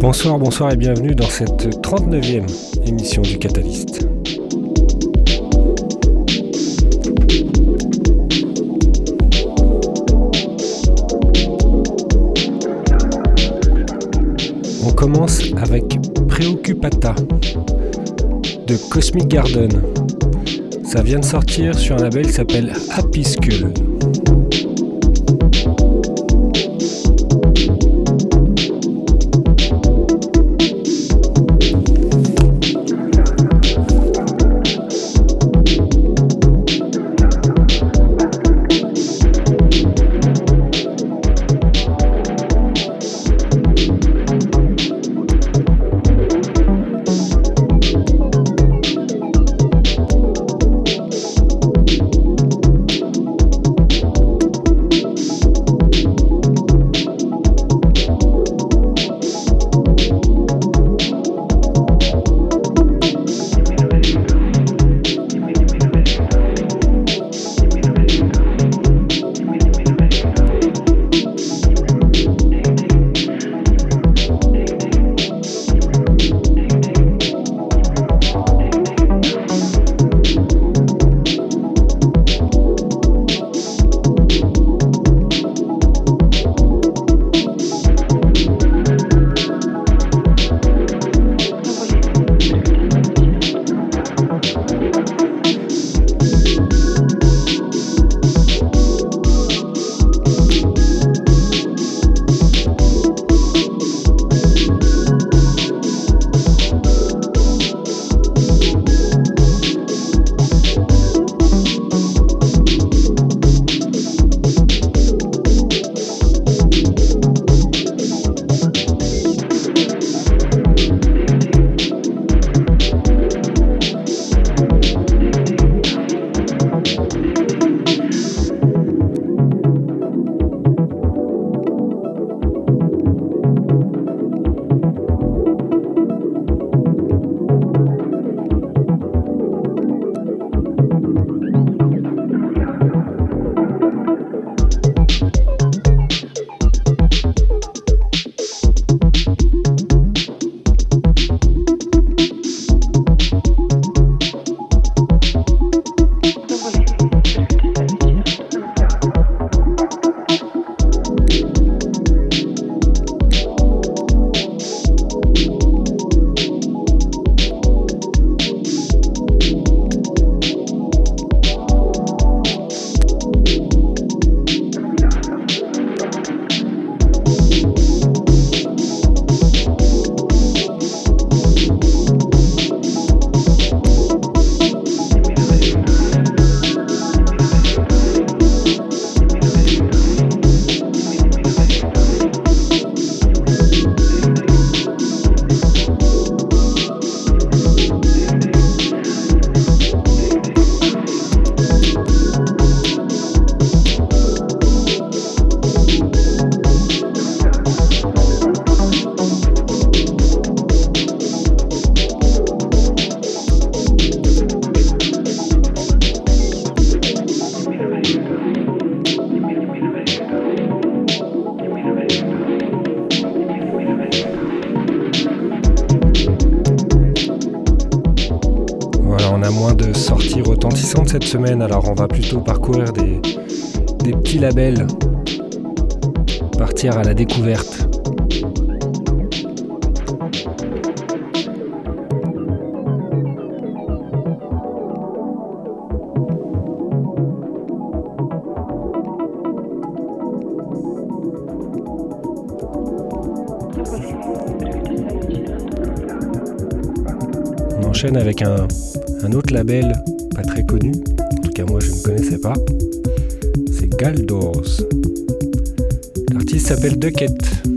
Bonsoir, bonsoir et bienvenue dans cette 39e émission du Catalyst. Commence avec Preoccupata de Cosmic Garden. Ça vient de sortir sur un label qui s'appelle Happy. Labels, partir à la découverte. On enchaîne avec un autre label s'appelle Ducket.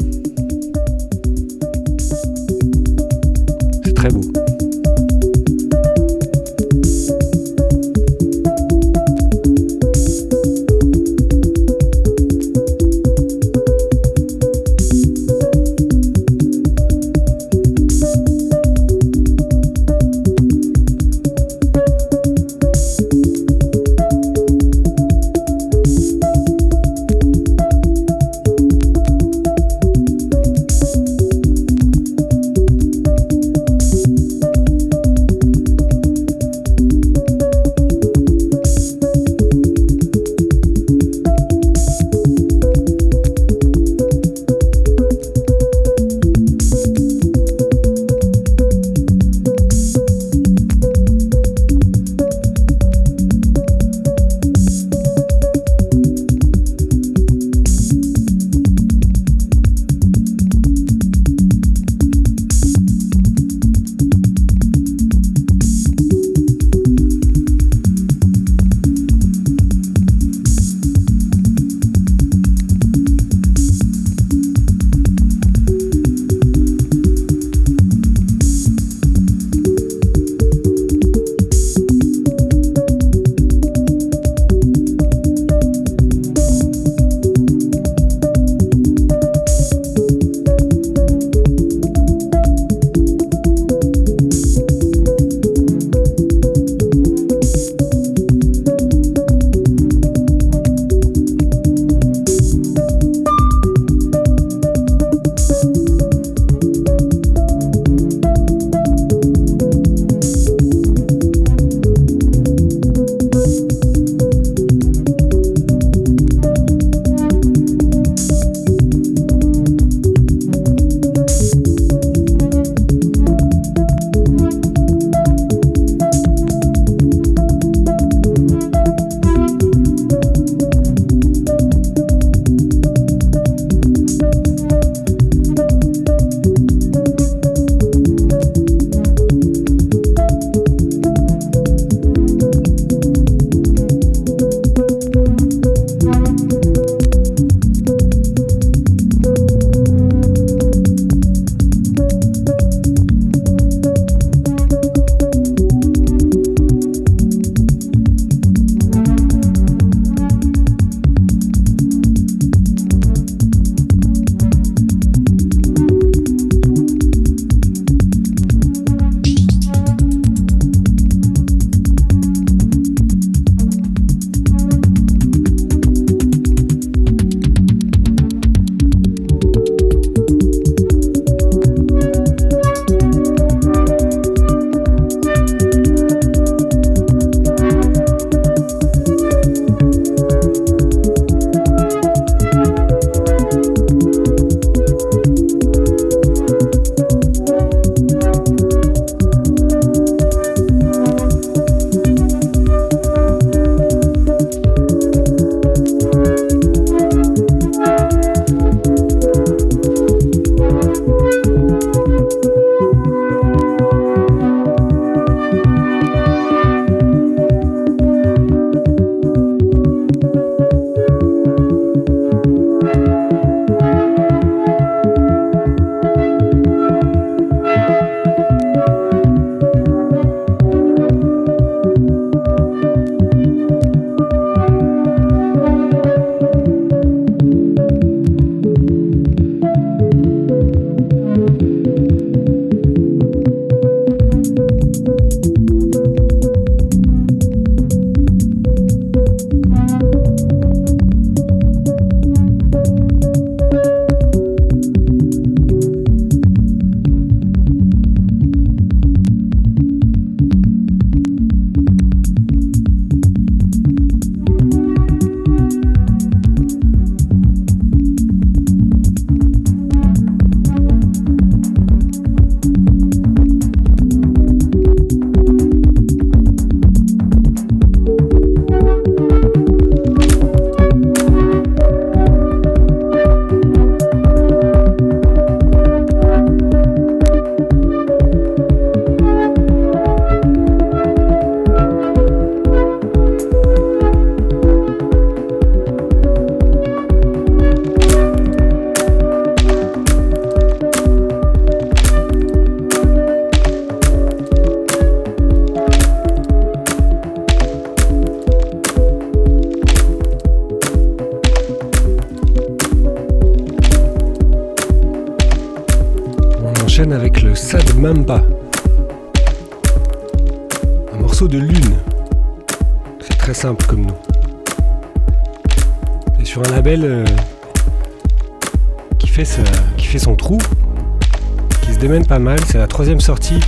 Troisième sortie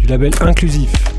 du label inclusif.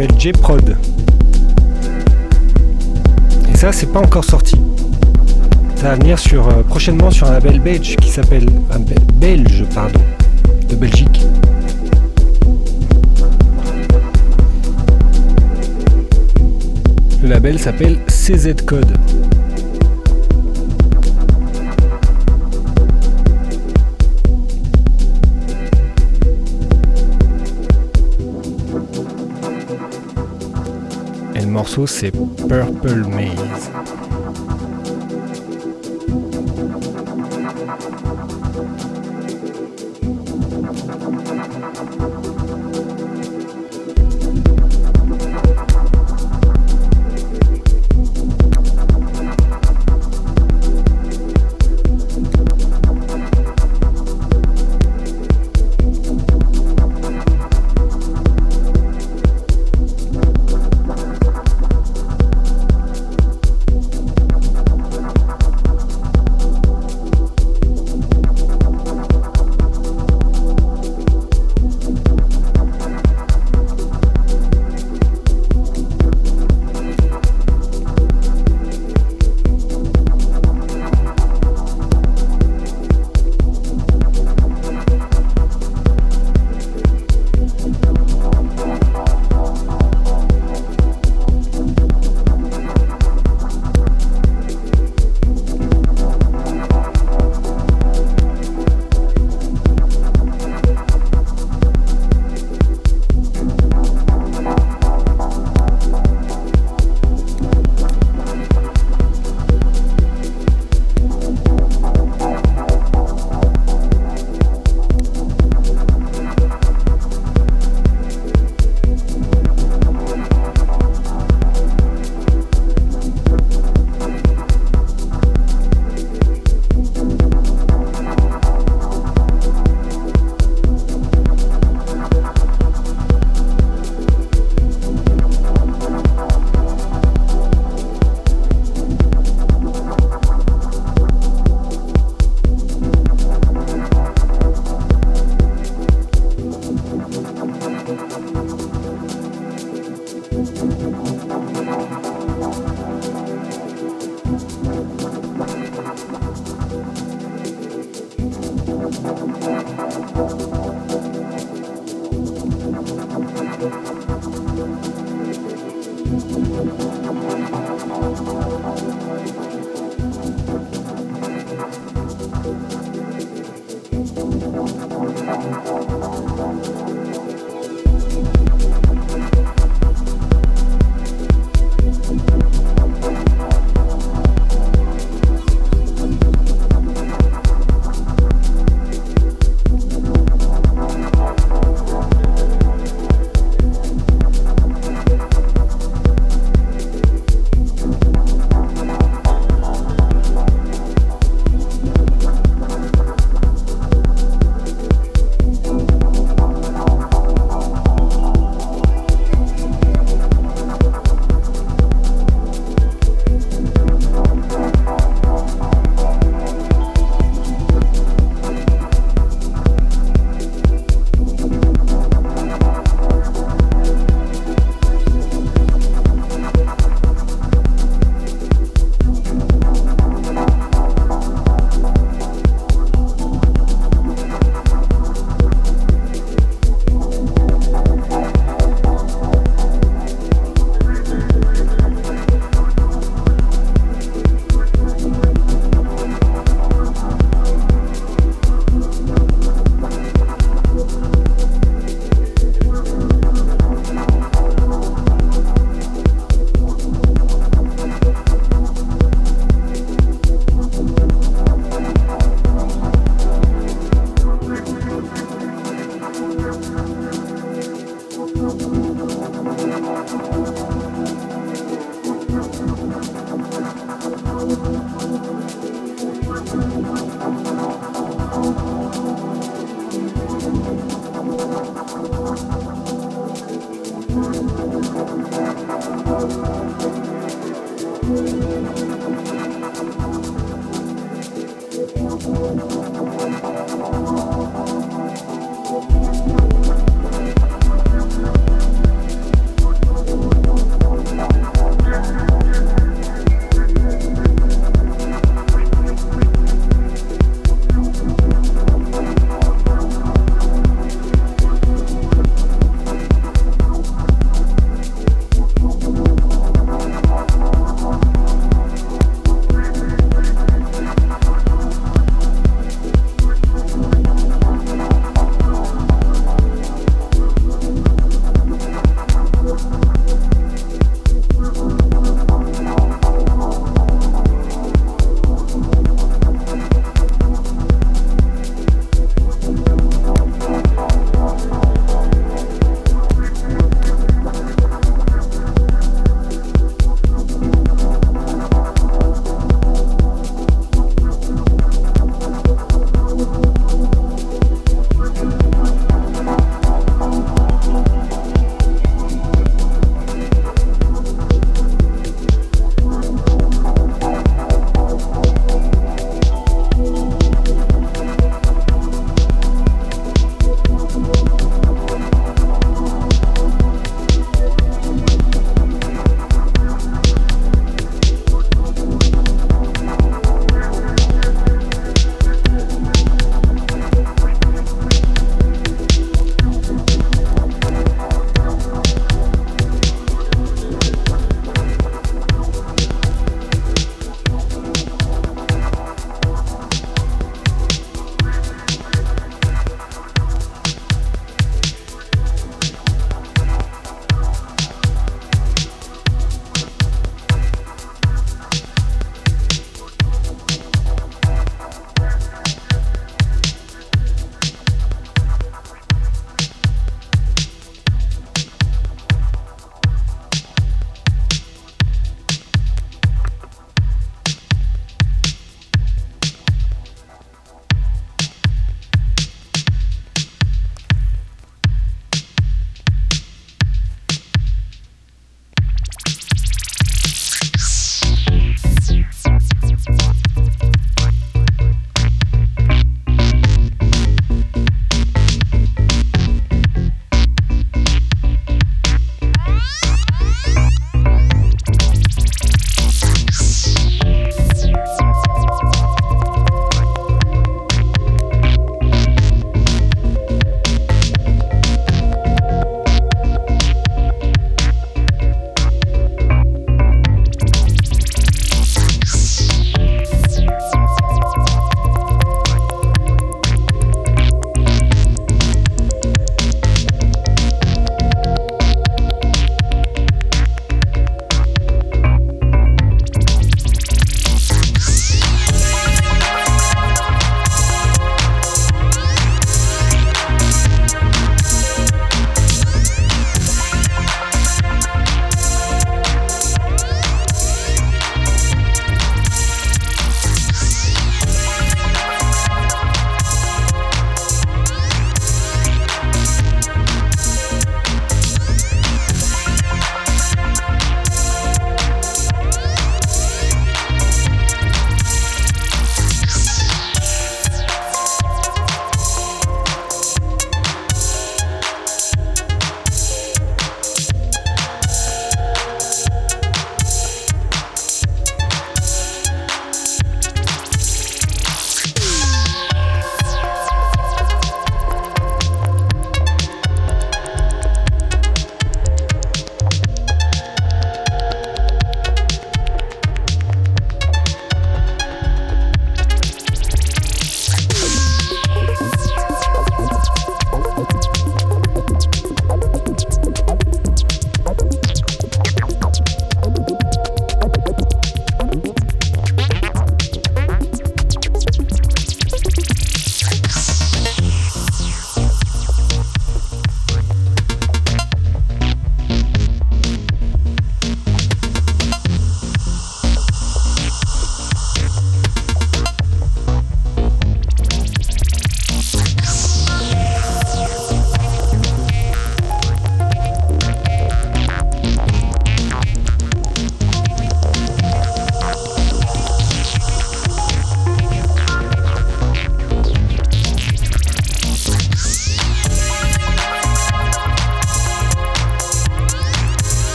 S'appelle J-Prod. Et ça, c'est pas encore sorti. Ça va venir sur, euh, prochainement sur un label belge qui s'appelle. belge, pardon, de Belgique. Le label s'appelle CZ Code. Morceau c'est Purple Maze.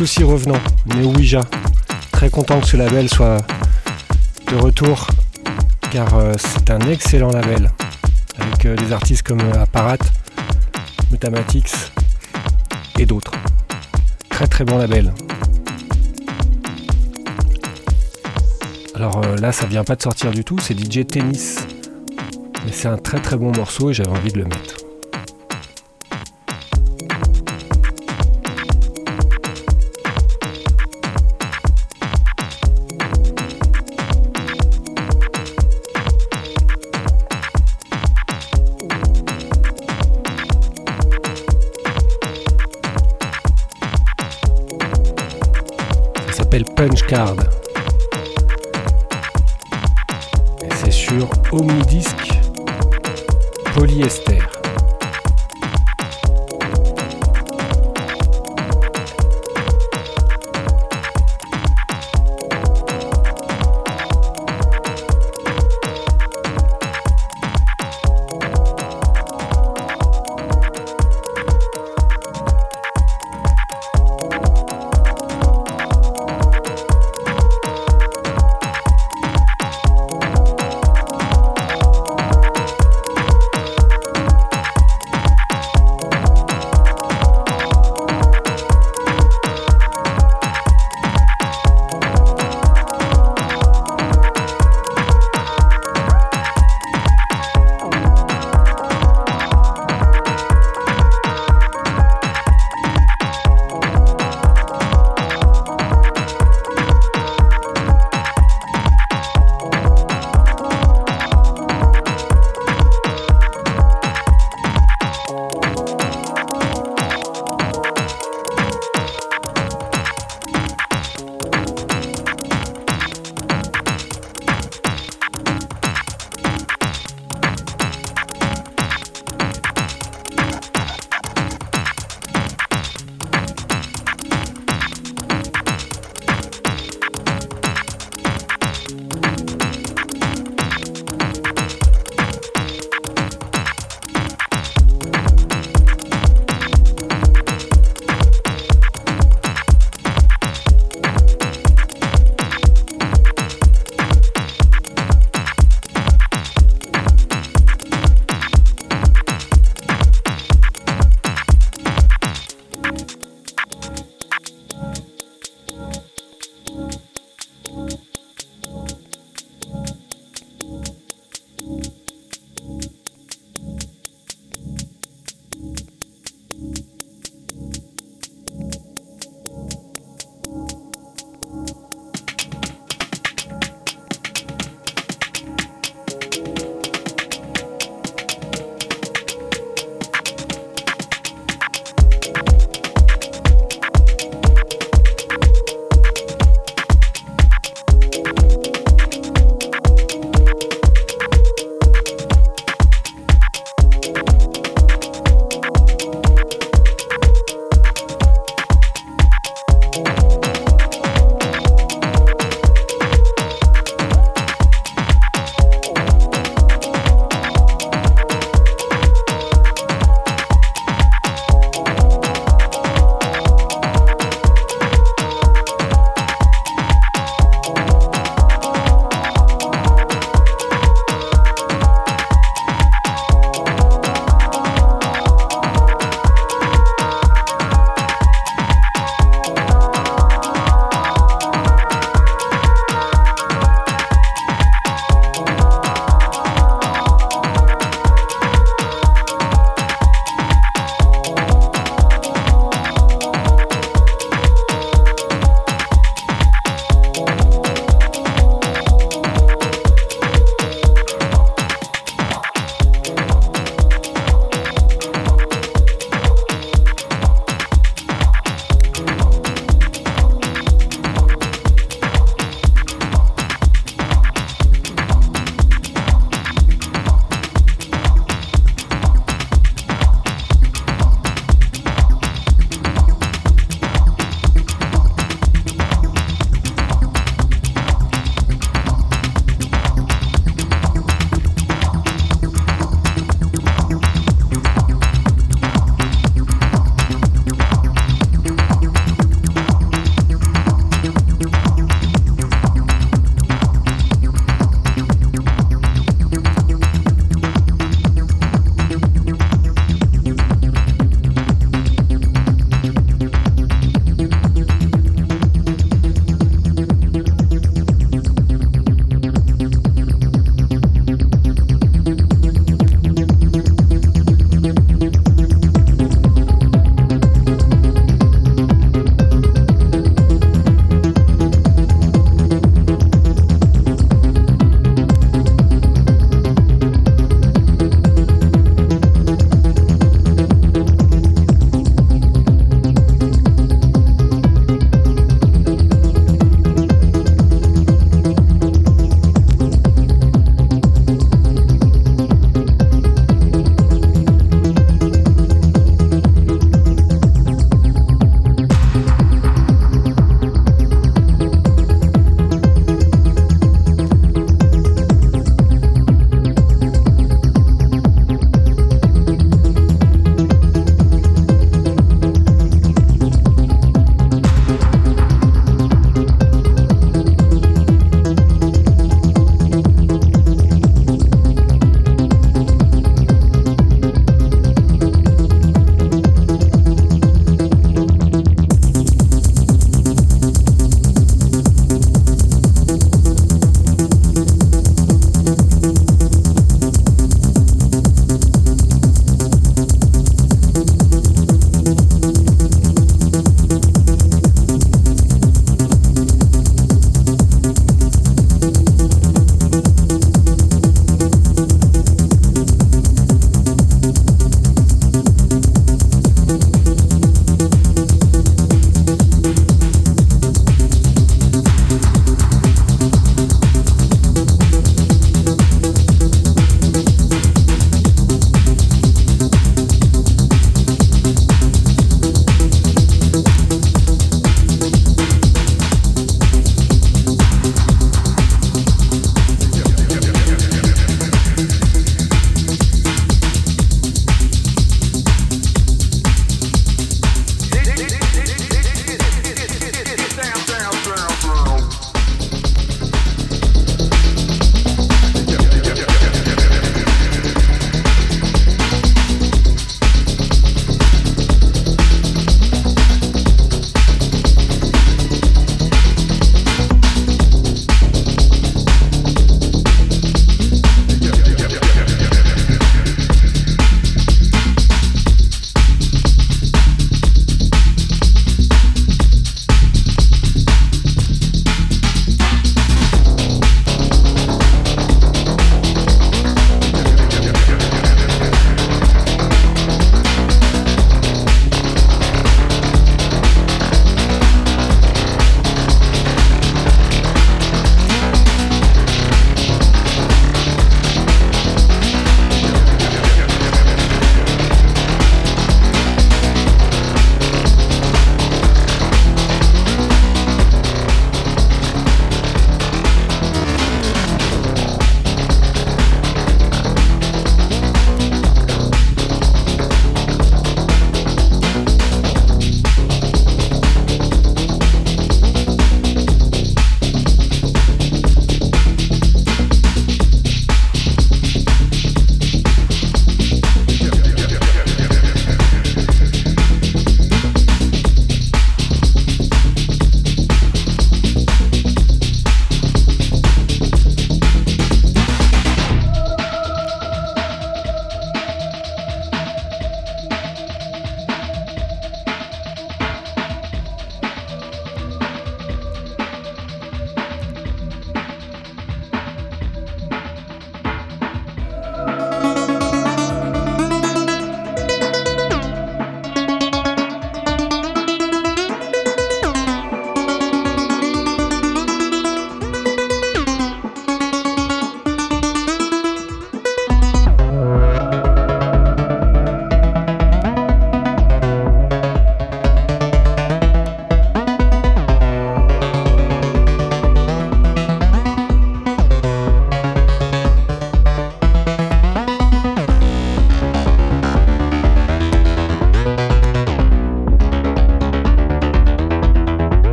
Aussi revenant, Neo Ouija. Très content que ce label soit de retour car euh, c'est un excellent label avec des artistes comme Apparat, Metamatics et d'autres. Très très bon label. Alors là, ça vient pas de sortir du tout, c'est DJ Tennis. Mais c'est un très très bon morceau et j'avais envie de le mettre. Punch Card. C'est sur Omnidisc polyester.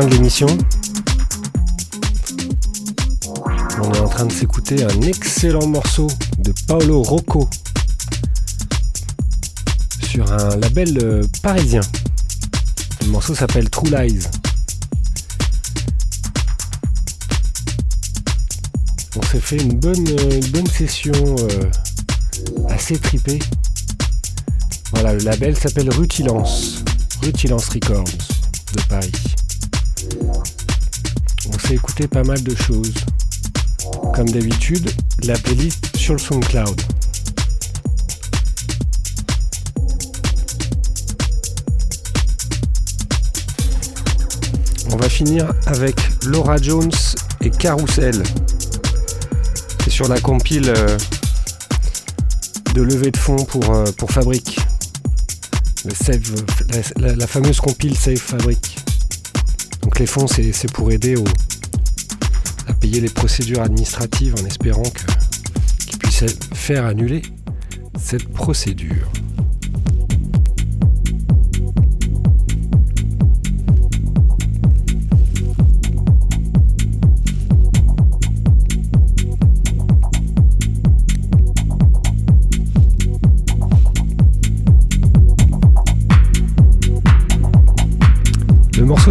Fin de l'émission. On est en train de s'écouter un excellent morceau de Paolo Rocco sur un label euh, parisien. Le morceau s'appelle True Lies. On s'est fait une bonne, euh, bonne session euh, assez tripée. Voilà, le label s'appelle Rutilance. Rutilance Records de Paris. S'est écouté pas mal de choses. Comme d'habitude, la playlist sur le SoundCloud. On va finir avec Laura Jones et Carousel. C'est sur la compile euh, de levée de fonds pour, euh, pour Fabrique. la, fameuse compile Save Fabrique. Donc les fonds, c'est pour aider à les procédures administratives en espérant qu'ils puissent faire annuler cette procédure.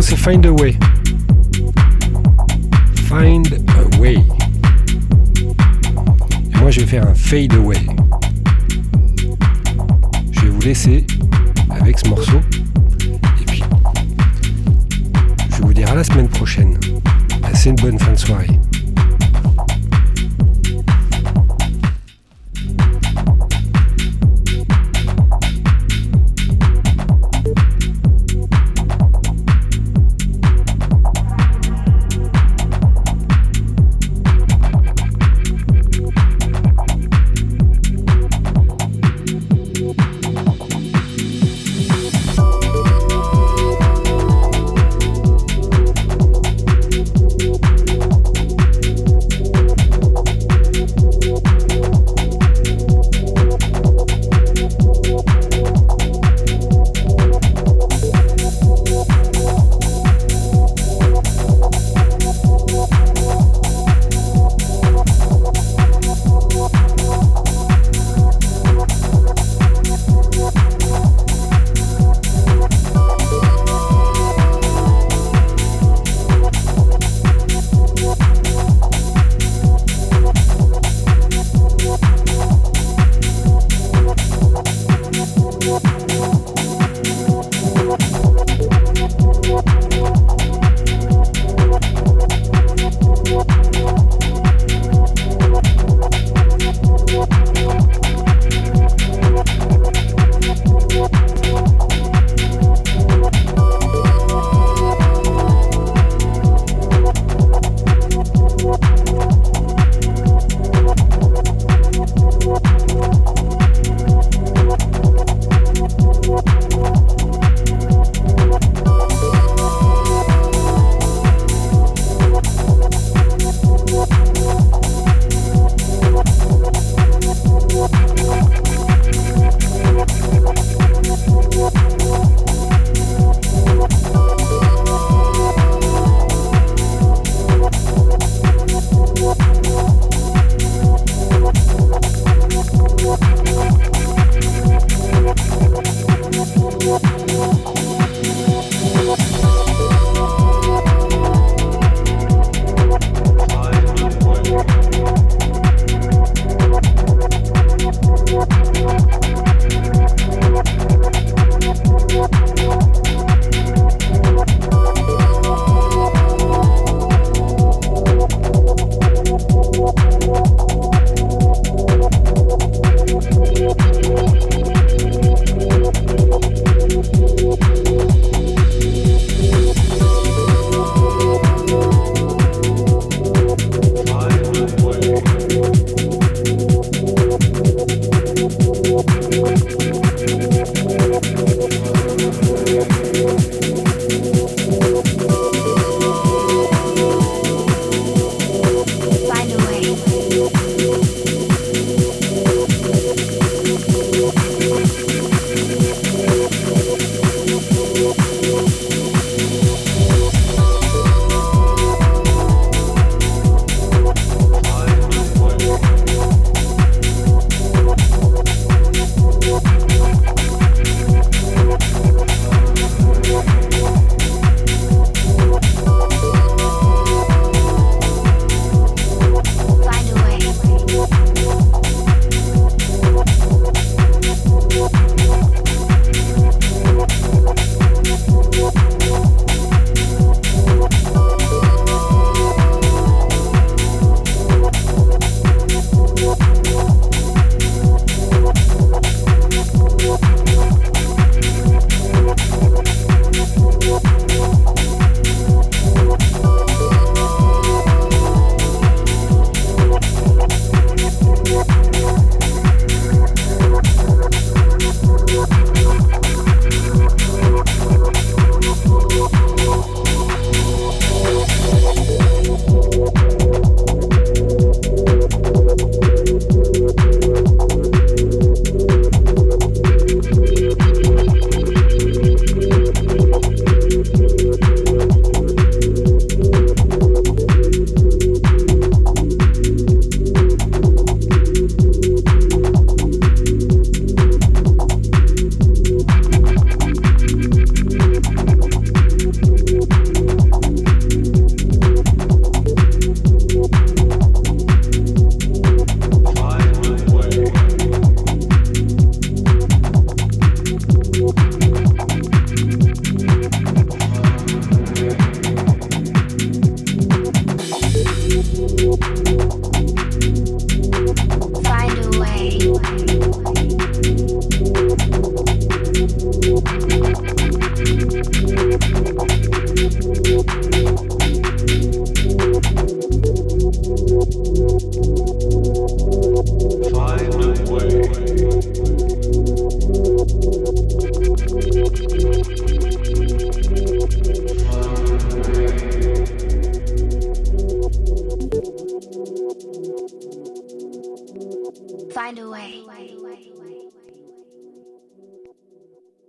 c'est Find a Way. Find un Fade Away. Je vais vous laisser